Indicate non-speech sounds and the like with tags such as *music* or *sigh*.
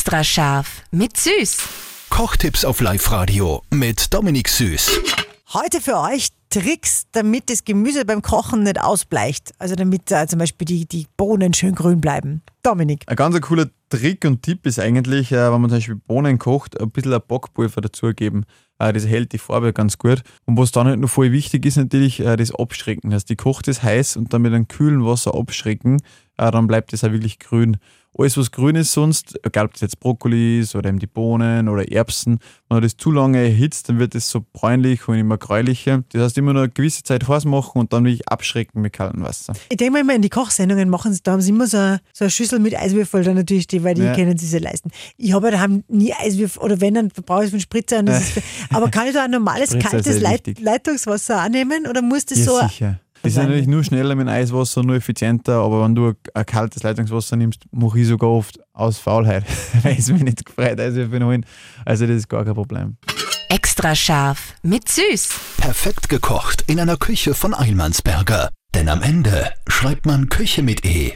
Extra scharf mit Süß. Kochtipps auf Live-Radio mit Dominik Süß. Heute für euch Tricks, damit das Gemüse beim Kochen nicht ausbleicht. Also damit äh, zum Beispiel die, die Bohnen schön grün bleiben. Dominik. Ein ganz cooler Trick und Tipp ist eigentlich, äh, wenn man zum Beispiel Bohnen kocht, ein bisschen ein Backpulver dazugeben. Äh, das hält die Farbe ganz gut. Und was dann halt noch voll wichtig ist, natürlich äh, das Abschrecken. Also die kocht es heiß und dann mit einem kühlen Wasser abschrecken, dann bleibt es auch wirklich grün. Alles, was grün ist sonst, egal ob das jetzt Brokkoli ist oder eben die Bohnen oder Erbsen, wenn man das zu lange erhitzt, dann wird es so bräunlich und immer gräulicher. Das heißt, immer nur eine gewisse Zeit heiß machen und dann wirklich abschrecken mit kaltem Wasser. Ich denke mal immer in die Kochsendungen machen sie, da haben sie immer so eine, so eine Schüssel mit Eiswürfel da natürlich, die, weil die Ja. können sie sich leisten. Ich habe ja daheim nie Eiswürfel oder wenn, dann brauche ich einen Spritzer. Und das ist, aber kann ich da ein normales, *laughs* Spritzer kaltes sehr Leit. Leitungswasser annehmen oder muss das Ja, so sicher. Das ist natürlich nur schneller mit Eiswasser, nur effizienter, aber wenn du ein kaltes Leitungswasser nimmst, mache ich sogar oft aus Faulheit, *laughs* weil es mich nicht gefreut Eiswürfel holen. Also das ist gar kein Problem. Extra scharf mit Süß. Perfekt gekocht in einer Küche von Eilmannsberger. Denn am Ende schreibt man Küche mit E.